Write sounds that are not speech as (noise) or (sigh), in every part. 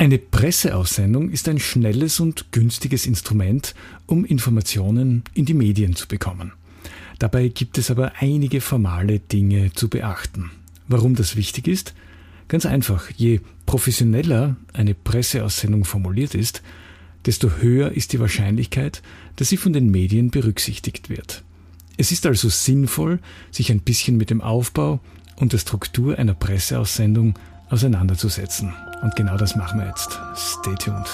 Eine Presseaussendung ist ein schnelles und günstiges Instrument, um Informationen in die Medien zu bekommen. Dabei gibt es aber einige formale Dinge zu beachten. Warum das wichtig ist? Ganz einfach, je professioneller eine Presseaussendung formuliert ist, desto höher ist die Wahrscheinlichkeit, dass sie von den Medien berücksichtigt wird. Es ist also sinnvoll, sich ein bisschen mit dem Aufbau und der Struktur einer Presseaussendung auseinanderzusetzen. Und genau das machen wir jetzt. Stay tuned.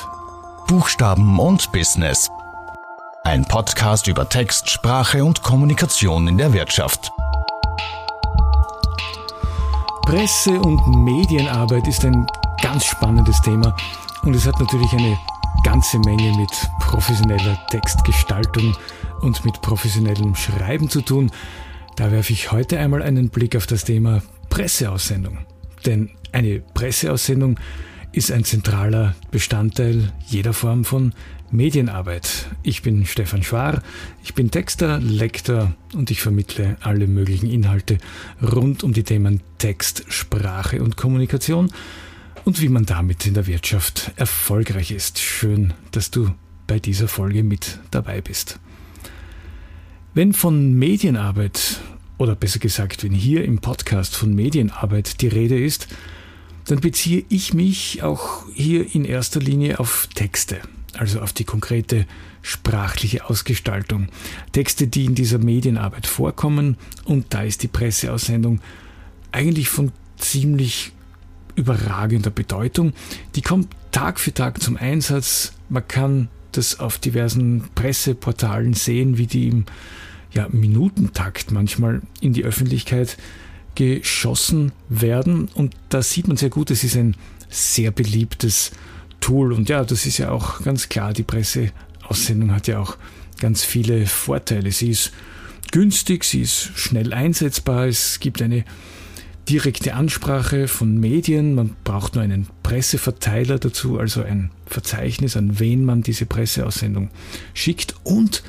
Buchstaben und Business. Ein Podcast über Text, Sprache und Kommunikation in der Wirtschaft. Presse- und Medienarbeit ist ein ganz spannendes Thema und es hat natürlich eine ganze Menge mit professioneller Textgestaltung und mit professionellem Schreiben zu tun. Da werfe ich heute einmal einen Blick auf das Thema Presseaussendung. Denn eine Presseaussendung ist ein zentraler Bestandteil jeder Form von Medienarbeit. Ich bin Stefan Schwar, ich bin Texter, Lektor und ich vermittle alle möglichen Inhalte rund um die Themen Text, Sprache und Kommunikation und wie man damit in der Wirtschaft erfolgreich ist. Schön, dass du bei dieser Folge mit dabei bist. Wenn von Medienarbeit oder besser gesagt, wenn hier im Podcast von Medienarbeit die Rede ist, dann beziehe ich mich auch hier in erster Linie auf Texte, also auf die konkrete sprachliche Ausgestaltung. Texte, die in dieser Medienarbeit vorkommen und da ist die Presseaussendung eigentlich von ziemlich überragender Bedeutung. Die kommt Tag für Tag zum Einsatz. Man kann das auf diversen Presseportalen sehen, wie die im ja, Minutentakt manchmal in die Öffentlichkeit geschossen werden. Und da sieht man sehr gut, es ist ein sehr beliebtes Tool. Und ja, das ist ja auch ganz klar, die Presseaussendung hat ja auch ganz viele Vorteile. Sie ist günstig, sie ist schnell einsetzbar, es gibt eine direkte Ansprache von Medien, man braucht nur einen Presseverteiler dazu, also ein Verzeichnis, an wen man diese Presseaussendung schickt und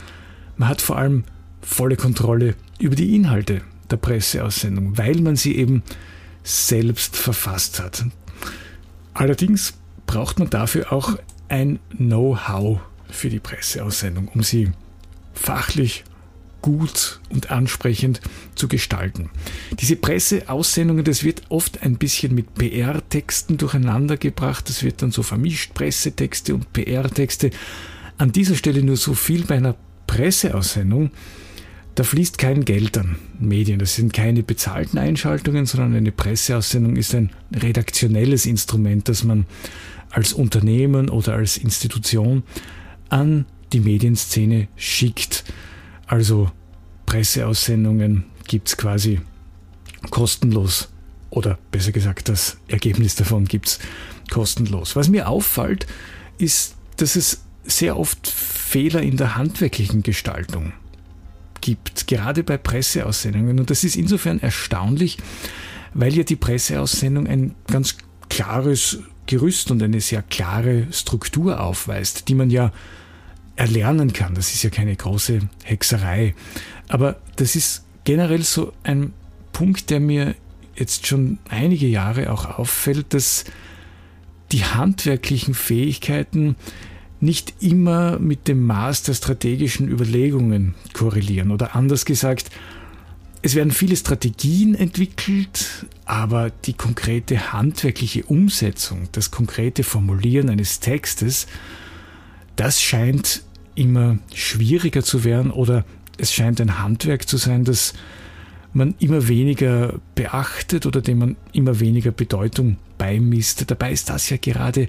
man hat vor allem volle Kontrolle über die Inhalte der Presseaussendung, weil man sie eben selbst verfasst hat. Allerdings braucht man dafür auch ein Know-how für die Presseaussendung, um sie fachlich gut und ansprechend zu gestalten. Diese Presseaussendungen, das wird oft ein bisschen mit PR-Texten durcheinandergebracht. Das wird dann so vermischt, Pressetexte und PR-Texte. An dieser Stelle nur so viel bei einer Presseaussendung. Da fließt kein Geld an Medien. Das sind keine bezahlten Einschaltungen, sondern eine Presseaussendung ist ein redaktionelles Instrument, das man als Unternehmen oder als Institution an die Medienszene schickt. Also Presseaussendungen gibt es quasi kostenlos oder besser gesagt das Ergebnis davon gibt es kostenlos. Was mir auffällt, ist, dass es sehr oft Fehler in der handwerklichen Gestaltung gibt, gerade bei Presseaussendungen. Und das ist insofern erstaunlich, weil ja die Presseaussendung ein ganz klares Gerüst und eine sehr klare Struktur aufweist, die man ja erlernen kann. Das ist ja keine große Hexerei. Aber das ist generell so ein Punkt, der mir jetzt schon einige Jahre auch auffällt, dass die handwerklichen Fähigkeiten nicht immer mit dem Maß der strategischen Überlegungen korrelieren. Oder anders gesagt, es werden viele Strategien entwickelt, aber die konkrete handwerkliche Umsetzung, das konkrete Formulieren eines Textes, das scheint immer schwieriger zu werden oder es scheint ein Handwerk zu sein, das man immer weniger beachtet oder dem man immer weniger Bedeutung beimisst. Dabei ist das ja gerade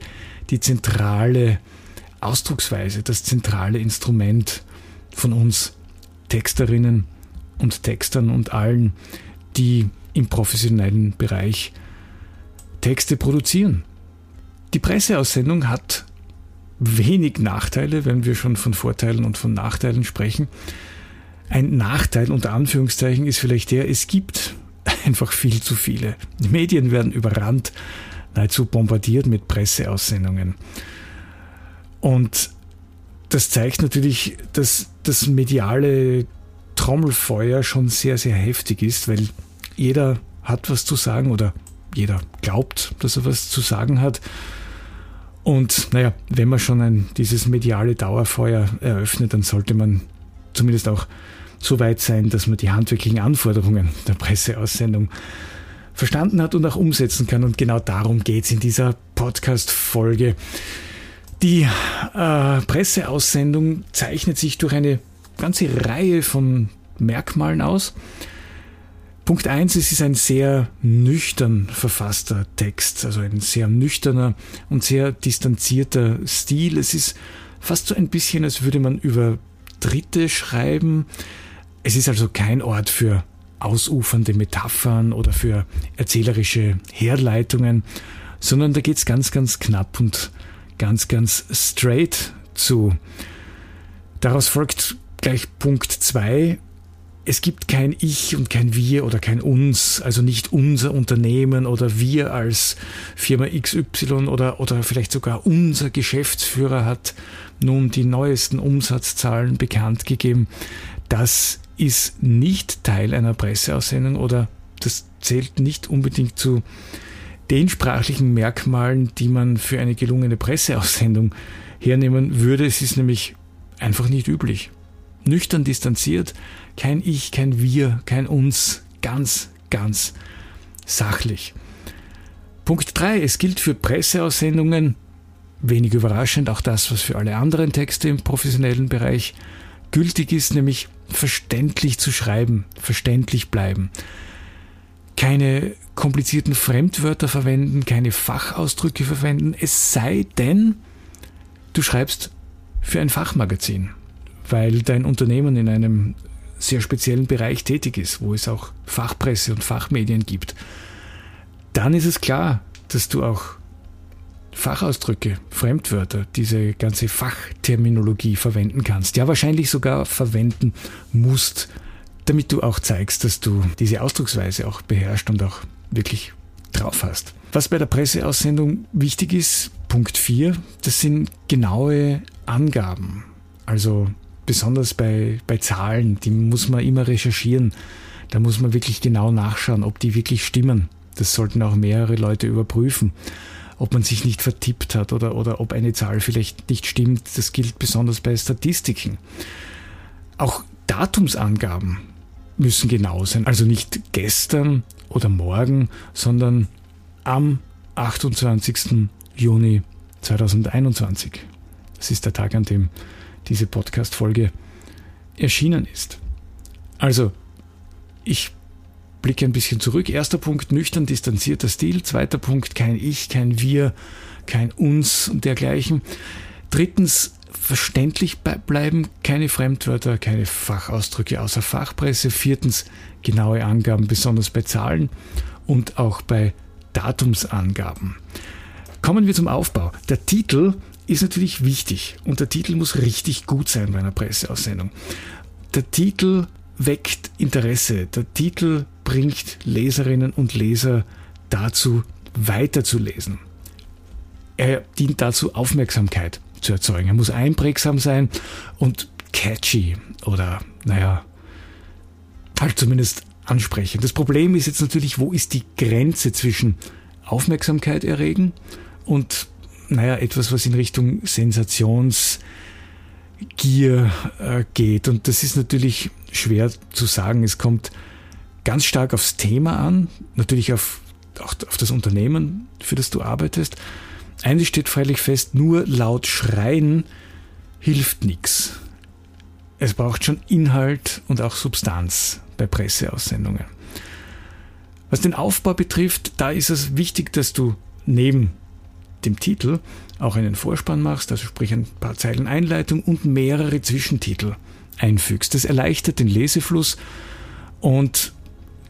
die zentrale Ausdrucksweise, das zentrale Instrument von uns Texterinnen und Textern und allen, die im professionellen Bereich Texte produzieren. Die Presseaussendung hat wenig Nachteile, wenn wir schon von Vorteilen und von Nachteilen sprechen. Ein Nachteil unter Anführungszeichen ist vielleicht der, es gibt (laughs) einfach viel zu viele. Die Medien werden überrannt, nahezu bombardiert mit Presseaussendungen. Und das zeigt natürlich, dass das mediale Trommelfeuer schon sehr, sehr heftig ist, weil jeder hat was zu sagen oder jeder glaubt, dass er was zu sagen hat. Und naja, wenn man schon ein, dieses mediale Dauerfeuer eröffnet, dann sollte man zumindest auch so weit sein, dass man die handwerklichen Anforderungen der Presseaussendung verstanden hat und auch umsetzen kann. Und genau darum geht es in dieser Podcast-Folge. Die äh, Presseaussendung zeichnet sich durch eine ganze Reihe von Merkmalen aus. Punkt eins, es ist ein sehr nüchtern verfasster Text, also ein sehr nüchterner und sehr distanzierter Stil. Es ist fast so ein bisschen, als würde man über Dritte schreiben. Es ist also kein Ort für ausufernde Metaphern oder für erzählerische Herleitungen, sondern da geht es ganz, ganz knapp und ganz, ganz straight zu. Daraus folgt gleich Punkt zwei es gibt kein Ich und kein Wir oder kein Uns, also nicht unser Unternehmen oder wir als Firma XY oder, oder vielleicht sogar unser Geschäftsführer hat nun die neuesten Umsatzzahlen bekannt gegeben. Das ist nicht Teil einer Presseaussendung oder das zählt nicht unbedingt zu den sprachlichen Merkmalen, die man für eine gelungene Presseaussendung hernehmen würde. Es ist nämlich einfach nicht üblich. Nüchtern distanziert, kein Ich, kein Wir, kein Uns. Ganz, ganz sachlich. Punkt 3. Es gilt für Presseaussendungen, wenig überraschend, auch das, was für alle anderen Texte im professionellen Bereich gültig ist, nämlich verständlich zu schreiben, verständlich bleiben. Keine komplizierten Fremdwörter verwenden, keine Fachausdrücke verwenden, es sei denn, du schreibst für ein Fachmagazin, weil dein Unternehmen in einem sehr speziellen Bereich tätig ist, wo es auch Fachpresse und Fachmedien gibt, dann ist es klar, dass du auch Fachausdrücke, Fremdwörter, diese ganze Fachterminologie verwenden kannst. Ja, wahrscheinlich sogar verwenden musst, damit du auch zeigst, dass du diese Ausdrucksweise auch beherrschst und auch wirklich drauf hast. Was bei der Presseaussendung wichtig ist, Punkt 4, das sind genaue Angaben. Also besonders bei, bei Zahlen, die muss man immer recherchieren. Da muss man wirklich genau nachschauen, ob die wirklich stimmen. Das sollten auch mehrere Leute überprüfen, ob man sich nicht vertippt hat oder, oder ob eine Zahl vielleicht nicht stimmt. Das gilt besonders bei Statistiken. Auch Datumsangaben müssen genau sein. Also nicht gestern oder morgen, sondern am 28. Juni 2021. Das ist der Tag, an dem diese Podcast-Folge erschienen ist. Also, ich blicke ein bisschen zurück. Erster Punkt, nüchtern distanzierter Stil. Zweiter Punkt, kein Ich, kein Wir, kein Uns und dergleichen. Drittens, verständlich bleiben, keine Fremdwörter, keine Fachausdrücke außer Fachpresse. Viertens, genaue Angaben, besonders bei Zahlen und auch bei Datumsangaben. Kommen wir zum Aufbau. Der Titel ist natürlich wichtig und der Titel muss richtig gut sein bei einer Presseaussendung. Der Titel weckt Interesse, der Titel bringt Leserinnen und Leser dazu, weiterzulesen. Er dient dazu, Aufmerksamkeit zu erzeugen. Er muss einprägsam sein und catchy oder, naja, halt zumindest ansprechend. Das Problem ist jetzt natürlich, wo ist die Grenze zwischen Aufmerksamkeit erregen und naja, etwas, was in Richtung Sensationsgier äh, geht. Und das ist natürlich schwer zu sagen. Es kommt ganz stark aufs Thema an, natürlich auf, auch auf das Unternehmen, für das du arbeitest. Eines steht freilich fest, nur laut schreien hilft nichts. Es braucht schon Inhalt und auch Substanz bei Presseaussendungen. Was den Aufbau betrifft, da ist es wichtig, dass du neben dem Titel auch einen Vorspann machst, also sprich ein paar Zeilen Einleitung und mehrere Zwischentitel einfügst. Das erleichtert den Lesefluss und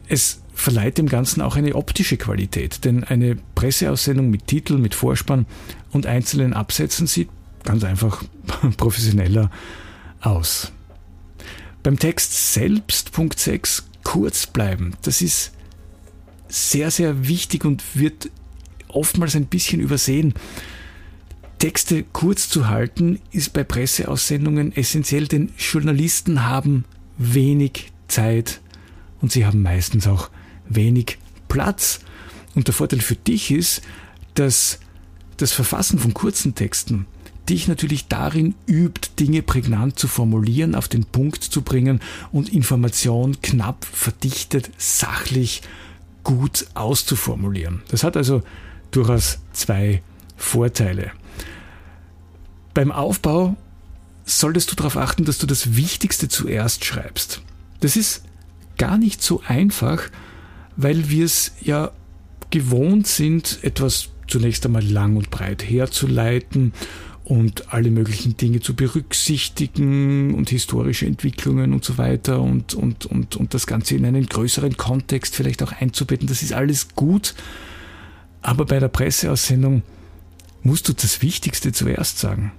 es verleiht dem Ganzen auch eine optische Qualität, denn eine Presseaussendung mit Titel, mit Vorspann und einzelnen Absätzen sieht ganz einfach (laughs) professioneller aus. Beim Text selbst, Punkt 6, kurz bleiben. Das ist sehr, sehr wichtig und wird oftmals ein bisschen übersehen. Texte kurz zu halten ist bei Presseaussendungen essentiell, denn Journalisten haben wenig Zeit und sie haben meistens auch wenig Platz. Und der Vorteil für dich ist, dass das Verfassen von kurzen Texten dich natürlich darin übt, Dinge prägnant zu formulieren, auf den Punkt zu bringen und Information knapp, verdichtet, sachlich, gut auszuformulieren. Das hat also durchaus zwei Vorteile. Beim Aufbau solltest du darauf achten, dass du das Wichtigste zuerst schreibst. Das ist gar nicht so einfach, weil wir es ja gewohnt sind, etwas zunächst einmal lang und breit herzuleiten und alle möglichen Dinge zu berücksichtigen und historische Entwicklungen und so weiter und, und, und, und das Ganze in einen größeren Kontext vielleicht auch einzubetten. Das ist alles gut, aber bei der Presseaussendung musst du das Wichtigste zuerst sagen.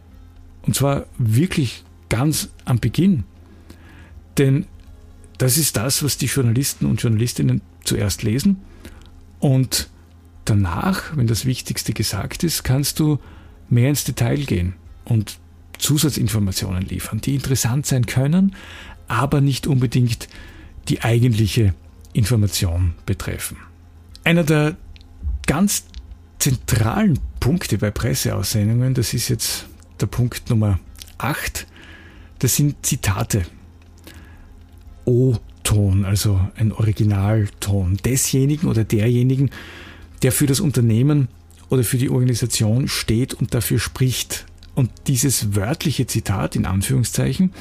Und zwar wirklich ganz am Beginn. Denn das ist das, was die Journalisten und Journalistinnen zuerst lesen. Und danach, wenn das Wichtigste gesagt ist, kannst du mehr ins Detail gehen und Zusatzinformationen liefern, die interessant sein können, aber nicht unbedingt die eigentliche Information betreffen. Einer der ganz zentralen Punkte bei Presseaussendungen, das ist jetzt der Punkt Nummer 8, das sind Zitate. O-Ton, also ein Originalton desjenigen oder derjenigen, der für das Unternehmen oder für die Organisation steht und dafür spricht. Und dieses wörtliche Zitat in Anführungszeichen,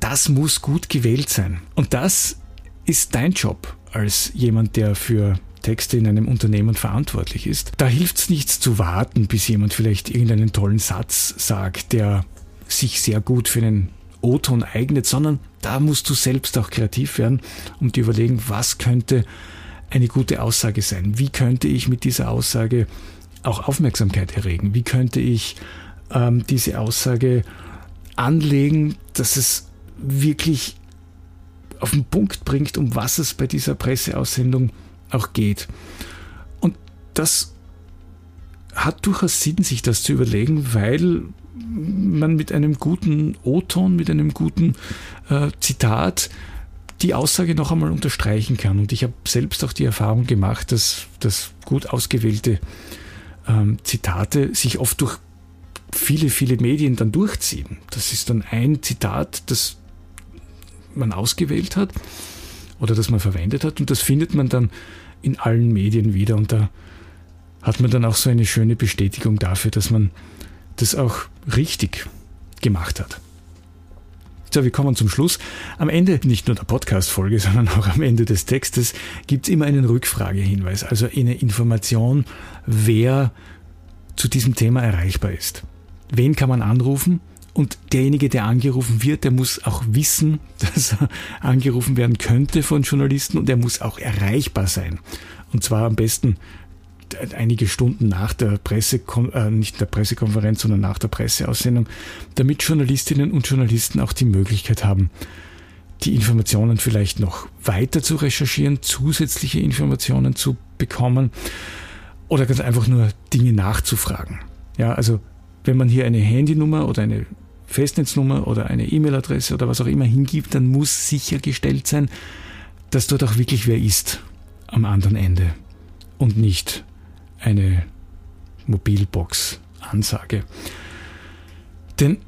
das muss gut gewählt sein. Und das ist dein Job als jemand, der für Texte in einem Unternehmen verantwortlich ist. Da hilft es nichts zu warten, bis jemand vielleicht irgendeinen tollen Satz sagt, der sich sehr gut für einen O-Ton eignet, sondern da musst du selbst auch kreativ werden und dir überlegen, was könnte eine gute Aussage sein? Wie könnte ich mit dieser Aussage auch Aufmerksamkeit erregen? Wie könnte ich ähm, diese Aussage anlegen, dass es wirklich auf den Punkt bringt, um was es bei dieser Presseaussendung auch geht? Und das hat durchaus Sinn, sich das zu überlegen, weil man mit einem guten O-Ton, mit einem guten äh, Zitat die Aussage noch einmal unterstreichen kann. Und ich habe selbst auch die Erfahrung gemacht, dass, dass gut ausgewählte ähm, Zitate sich oft durch viele, viele Medien dann durchziehen. Das ist dann ein Zitat, das man ausgewählt hat oder das man verwendet hat und das findet man dann in allen Medien wieder und da hat man dann auch so eine schöne Bestätigung dafür, dass man das auch richtig gemacht hat. So, wir kommen zum Schluss. Am Ende nicht nur der Podcast-Folge, (laughs) sondern auch am Ende des Textes gibt es immer einen Rückfragehinweis, also eine Information, wer zu diesem Thema erreichbar ist. Wen kann man anrufen? Und derjenige, der angerufen wird, der muss auch wissen, (laughs) dass er angerufen werden könnte von Journalisten und er muss auch erreichbar sein. Und zwar am besten einige Stunden nach der Presse, äh, nicht der Pressekonferenz, sondern nach der Presseaussendung, damit Journalistinnen und Journalisten auch die Möglichkeit haben, die Informationen vielleicht noch weiter zu recherchieren, zusätzliche Informationen zu bekommen oder ganz einfach nur Dinge nachzufragen. Ja, also wenn man hier eine Handynummer oder eine Festnetznummer oder eine E-Mail-Adresse oder was auch immer hingibt, dann muss sichergestellt sein, dass dort auch wirklich wer ist am anderen Ende und nicht eine Mobilbox-Ansage. Denn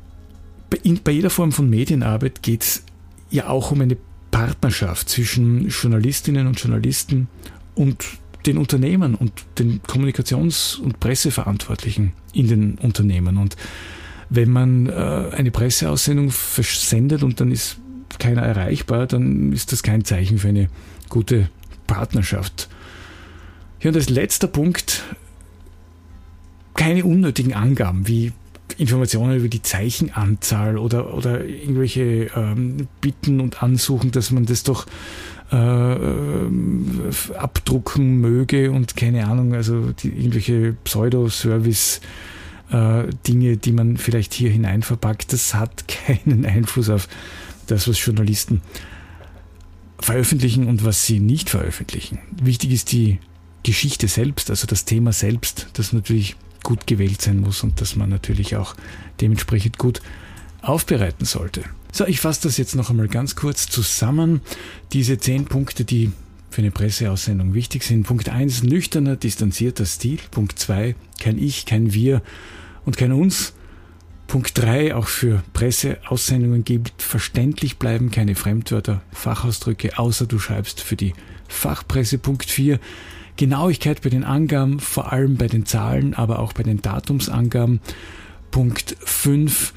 bei jeder Form von Medienarbeit geht es ja auch um eine Partnerschaft zwischen Journalistinnen und Journalisten und den Unternehmen und den Kommunikations- und Presseverantwortlichen in den Unternehmen. Und wenn man äh, eine Presseaussendung versendet und dann ist keiner erreichbar, dann ist das kein Zeichen für eine gute Partnerschaft. Ja, und als letzter Punkt keine unnötigen Angaben wie Informationen über die Zeichenanzahl oder, oder irgendwelche ähm, Bitten und Ansuchen, dass man das doch äh, abdrucken möge und keine Ahnung, also die, irgendwelche Pseudo-Service- äh, Dinge, die man vielleicht hier hinein verpackt, das hat (laughs) keinen Einfluss auf das, was Journalisten veröffentlichen und was sie nicht veröffentlichen. Wichtig ist die Geschichte selbst, also das Thema selbst, das natürlich gut gewählt sein muss und das man natürlich auch dementsprechend gut aufbereiten sollte. So, ich fasse das jetzt noch einmal ganz kurz zusammen. Diese zehn Punkte, die für eine Presseaussendung wichtig sind. Punkt 1, nüchterner, distanzierter Stil. Punkt 2, kein Ich, kein Wir und kein Uns. Punkt 3, auch für Presseaussendungen gilt verständlich bleiben, keine Fremdwörter, Fachausdrücke, außer du schreibst für die Fachpresse. Punkt 4, Genauigkeit bei den Angaben, vor allem bei den Zahlen, aber auch bei den Datumsangaben. Punkt 5,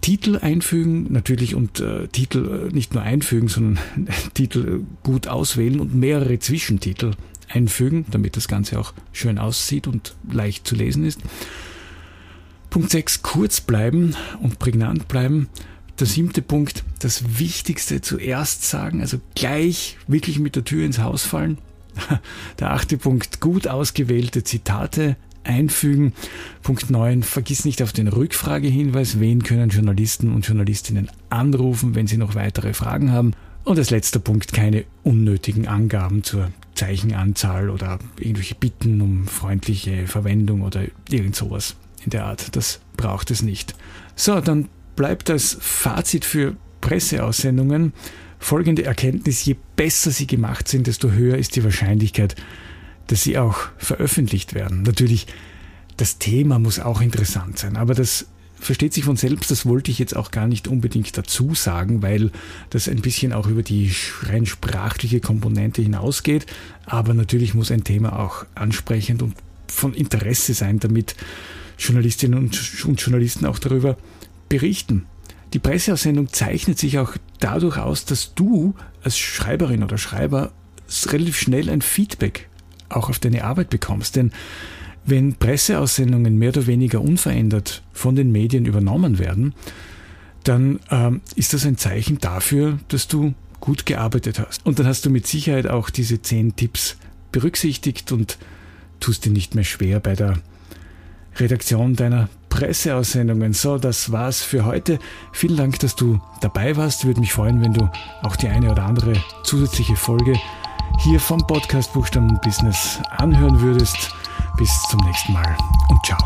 Titel einfügen, natürlich und äh, Titel äh, nicht nur einfügen, sondern (laughs) Titel gut auswählen und mehrere Zwischentitel einfügen, damit das Ganze auch schön aussieht und leicht zu lesen ist. Punkt 6, kurz bleiben und prägnant bleiben. Der siebte Punkt, das Wichtigste zuerst sagen, also gleich wirklich mit der Tür ins Haus fallen. Der achte Punkt, gut ausgewählte Zitate einfügen. Punkt 9. Vergiss nicht auf den Rückfragehinweis. Wen können Journalisten und Journalistinnen anrufen, wenn sie noch weitere Fragen haben? Und als letzter Punkt keine unnötigen Angaben zur Zeichenanzahl oder irgendwelche Bitten um freundliche Verwendung oder irgend sowas in der Art. Das braucht es nicht. So, dann bleibt als Fazit für Presseaussendungen folgende Erkenntnis. Je besser sie gemacht sind, desto höher ist die Wahrscheinlichkeit, dass sie auch veröffentlicht werden. Natürlich, das Thema muss auch interessant sein, aber das versteht sich von selbst, das wollte ich jetzt auch gar nicht unbedingt dazu sagen, weil das ein bisschen auch über die rein sprachliche Komponente hinausgeht. Aber natürlich muss ein Thema auch ansprechend und von Interesse sein, damit Journalistinnen und, Journalisten auch darüber berichten. Die Presseaussendung zeichnet sich auch dadurch aus, dass du als Schreiberin oder Schreiber relativ schnell ein Feedback auch auf deine Arbeit bekommst. Denn wenn Presseaussendungen mehr oder weniger unverändert von den Medien übernommen werden, dann ähm, ist das ein Zeichen dafür, dass du gut gearbeitet hast. Und dann hast du mit Sicherheit auch diese zehn Tipps berücksichtigt und tust dir nicht mehr schwer bei der Redaktion deiner Presseaussendungen. So, das war's für heute. Vielen Dank, dass du dabei warst. Würde mich freuen, wenn du auch die eine oder andere zusätzliche Folge hier vom Podcast Buchstaben Business anhören würdest. Bis zum nächsten Mal und ciao.